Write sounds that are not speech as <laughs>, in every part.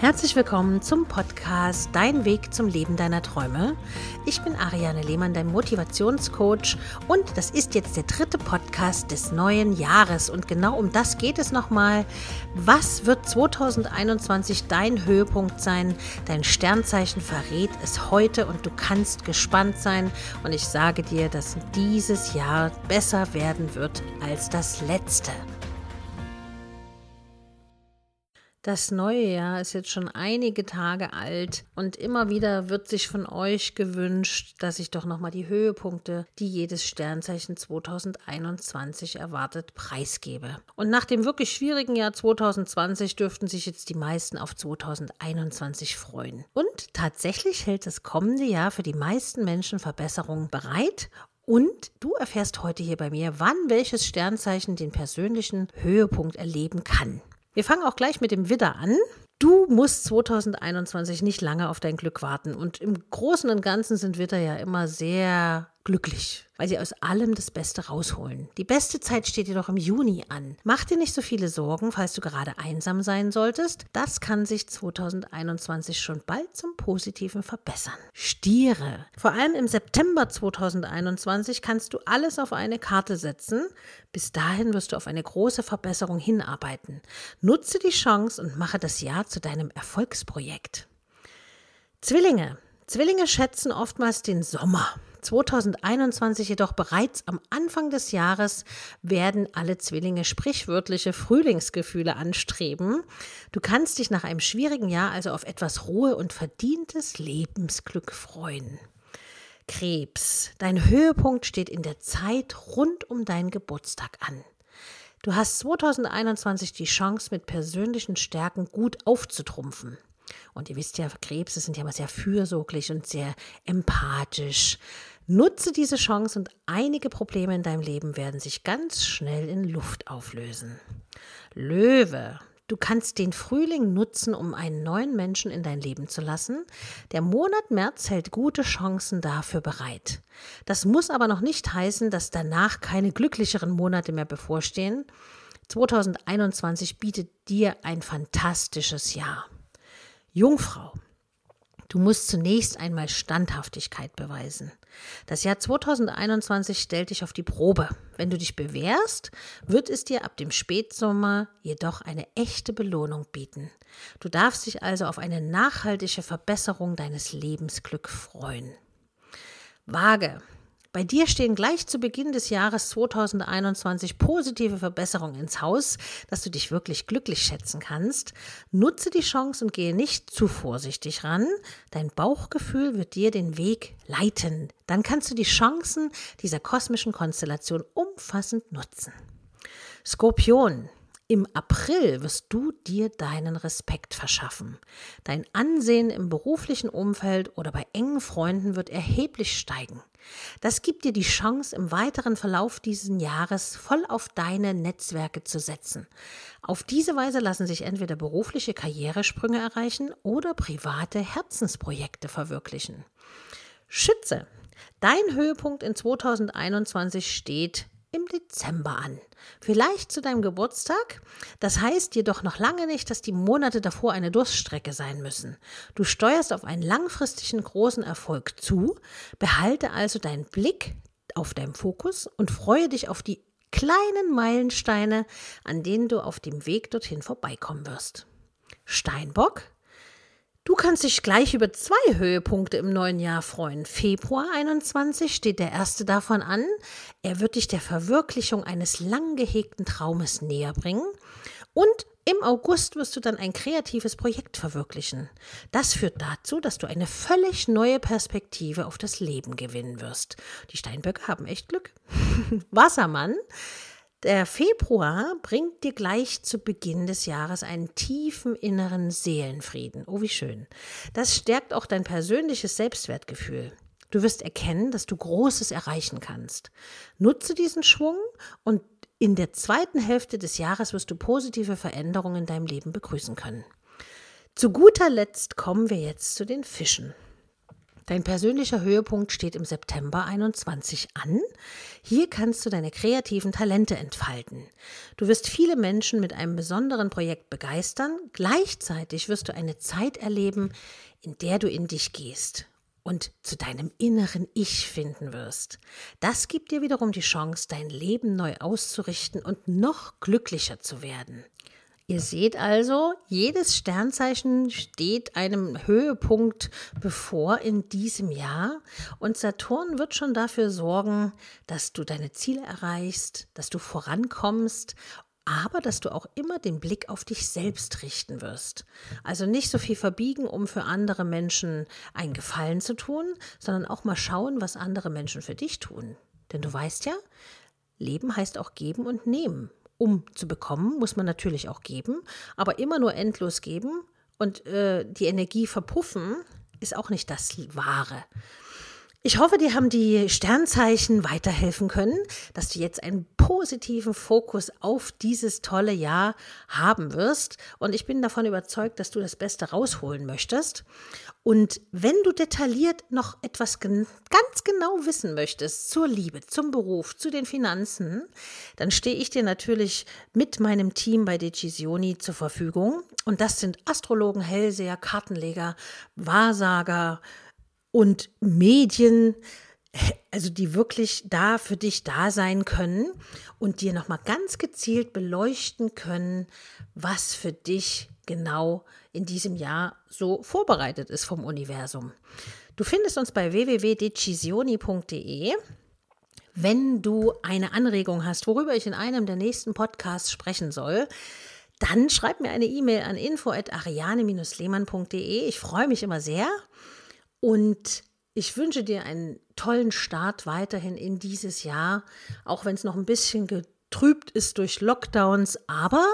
Herzlich willkommen zum Podcast Dein Weg zum Leben deiner Träume. Ich bin Ariane Lehmann, dein Motivationscoach und das ist jetzt der dritte Podcast des neuen Jahres und genau um das geht es nochmal. Was wird 2021 dein Höhepunkt sein? Dein Sternzeichen verrät es heute und du kannst gespannt sein und ich sage dir, dass dieses Jahr besser werden wird als das letzte. Das neue Jahr ist jetzt schon einige Tage alt und immer wieder wird sich von euch gewünscht, dass ich doch nochmal die Höhepunkte, die jedes Sternzeichen 2021 erwartet, preisgebe. Und nach dem wirklich schwierigen Jahr 2020 dürften sich jetzt die meisten auf 2021 freuen. Und tatsächlich hält das kommende Jahr für die meisten Menschen Verbesserungen bereit und du erfährst heute hier bei mir, wann welches Sternzeichen den persönlichen Höhepunkt erleben kann. Wir fangen auch gleich mit dem Widder an. Du musst 2021 nicht lange auf dein Glück warten. Und im Großen und Ganzen sind Widder ja immer sehr glücklich, weil sie aus allem das Beste rausholen. Die beste Zeit steht jedoch im Juni an. Mach dir nicht so viele Sorgen, falls du gerade einsam sein solltest. Das kann sich 2021 schon bald zum Positiven verbessern. Stiere. Vor allem im September 2021 kannst du alles auf eine Karte setzen. Bis dahin wirst du auf eine große Verbesserung hinarbeiten. Nutze die Chance und mache das Jahr zu deinem Erfolgsprojekt. Zwillinge. Zwillinge schätzen oftmals den Sommer. 2021 jedoch bereits am Anfang des Jahres werden alle Zwillinge sprichwörtliche Frühlingsgefühle anstreben. Du kannst dich nach einem schwierigen Jahr also auf etwas Ruhe und verdientes Lebensglück freuen. Krebs, dein Höhepunkt steht in der Zeit rund um deinen Geburtstag an. Du hast 2021 die Chance, mit persönlichen Stärken gut aufzutrumpfen. Und ihr wisst ja, Krebse sind ja immer sehr fürsorglich und sehr empathisch. Nutze diese Chance und einige Probleme in deinem Leben werden sich ganz schnell in Luft auflösen. Löwe, du kannst den Frühling nutzen, um einen neuen Menschen in dein Leben zu lassen. Der Monat März hält gute Chancen dafür bereit. Das muss aber noch nicht heißen, dass danach keine glücklicheren Monate mehr bevorstehen. 2021 bietet dir ein fantastisches Jahr. Jungfrau, Du musst zunächst einmal Standhaftigkeit beweisen. Das Jahr 2021 stellt dich auf die Probe. Wenn du dich bewährst, wird es dir ab dem Spätsommer jedoch eine echte Belohnung bieten. Du darfst dich also auf eine nachhaltige Verbesserung deines Lebensglück freuen. Waage. Bei dir stehen gleich zu Beginn des Jahres 2021 positive Verbesserungen ins Haus, dass du dich wirklich glücklich schätzen kannst. Nutze die Chance und gehe nicht zu vorsichtig ran. Dein Bauchgefühl wird dir den Weg leiten. Dann kannst du die Chancen dieser kosmischen Konstellation umfassend nutzen. Skorpion. Im April wirst du dir deinen Respekt verschaffen. Dein Ansehen im beruflichen Umfeld oder bei engen Freunden wird erheblich steigen. Das gibt dir die Chance, im weiteren Verlauf dieses Jahres voll auf deine Netzwerke zu setzen. Auf diese Weise lassen sich entweder berufliche Karrieresprünge erreichen oder private Herzensprojekte verwirklichen. Schütze. Dein Höhepunkt in 2021 steht im Dezember an. Vielleicht zu deinem Geburtstag. Das heißt jedoch noch lange nicht, dass die Monate davor eine Durststrecke sein müssen. Du steuerst auf einen langfristigen großen Erfolg zu. Behalte also deinen Blick auf deinem Fokus und freue dich auf die kleinen Meilensteine, an denen du auf dem Weg dorthin vorbeikommen wirst. Steinbock, Du kannst dich gleich über zwei Höhepunkte im neuen Jahr freuen. Februar 21 steht der erste davon an. Er wird dich der Verwirklichung eines lang gehegten Traumes näher bringen. Und im August wirst du dann ein kreatives Projekt verwirklichen. Das führt dazu, dass du eine völlig neue Perspektive auf das Leben gewinnen wirst. Die Steinböcke haben echt Glück. <laughs> Wassermann, der Februar bringt dir gleich zu Beginn des Jahres einen tiefen inneren Seelenfrieden. Oh, wie schön. Das stärkt auch dein persönliches Selbstwertgefühl. Du wirst erkennen, dass du Großes erreichen kannst. Nutze diesen Schwung und in der zweiten Hälfte des Jahres wirst du positive Veränderungen in deinem Leben begrüßen können. Zu guter Letzt kommen wir jetzt zu den Fischen. Dein persönlicher Höhepunkt steht im September 21 an. Hier kannst du deine kreativen Talente entfalten. Du wirst viele Menschen mit einem besonderen Projekt begeistern. Gleichzeitig wirst du eine Zeit erleben, in der du in dich gehst und zu deinem inneren Ich finden wirst. Das gibt dir wiederum die Chance, dein Leben neu auszurichten und noch glücklicher zu werden. Ihr seht also, jedes Sternzeichen steht einem Höhepunkt bevor in diesem Jahr und Saturn wird schon dafür sorgen, dass du deine Ziele erreichst, dass du vorankommst aber dass du auch immer den Blick auf dich selbst richten wirst. Also nicht so viel verbiegen, um für andere Menschen einen Gefallen zu tun, sondern auch mal schauen, was andere Menschen für dich tun. Denn du weißt ja, Leben heißt auch geben und nehmen um zu bekommen, muss man natürlich auch geben, aber immer nur endlos geben und äh, die Energie verpuffen, ist auch nicht das Wahre. Ich hoffe, dir haben die Sternzeichen weiterhelfen können, dass du jetzt einen positiven Fokus auf dieses tolle Jahr haben wirst. Und ich bin davon überzeugt, dass du das Beste rausholen möchtest. Und wenn du detailliert noch etwas ganz genau wissen möchtest zur Liebe, zum Beruf, zu den Finanzen, dann stehe ich dir natürlich mit meinem Team bei Decisioni zur Verfügung. Und das sind Astrologen, Hellseher, Kartenleger, Wahrsager, und Medien, also die wirklich da für dich da sein können und dir nochmal ganz gezielt beleuchten können, was für dich genau in diesem Jahr so vorbereitet ist vom Universum. Du findest uns bei www.decisioni.de. Wenn du eine Anregung hast, worüber ich in einem der nächsten Podcasts sprechen soll, dann schreib mir eine E-Mail an info@ariane-lehmann.de. Ich freue mich immer sehr und ich wünsche dir einen tollen Start weiterhin in dieses Jahr, auch wenn es noch ein bisschen getrübt ist durch Lockdowns. Aber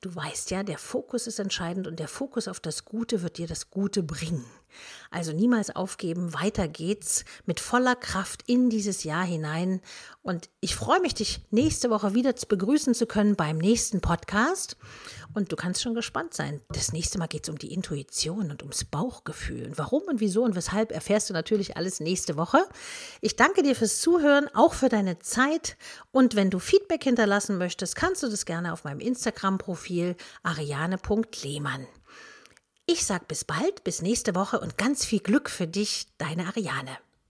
du weißt ja, der Fokus ist entscheidend und der Fokus auf das Gute wird dir das Gute bringen. Also niemals aufgeben, weiter geht's mit voller Kraft in dieses Jahr hinein. Und ich freue mich, dich nächste Woche wieder begrüßen zu können beim nächsten Podcast. Und du kannst schon gespannt sein. Das nächste Mal geht es um die Intuition und ums Bauchgefühl. Und warum und wieso und weshalb erfährst du natürlich alles nächste Woche. Ich danke dir fürs Zuhören, auch für deine Zeit. Und wenn du Feedback hinterlassen möchtest, kannst du das gerne auf meinem Instagram-Profil ariane.lehmann. Ich sag bis bald, bis nächste Woche und ganz viel Glück für dich, deine Ariane.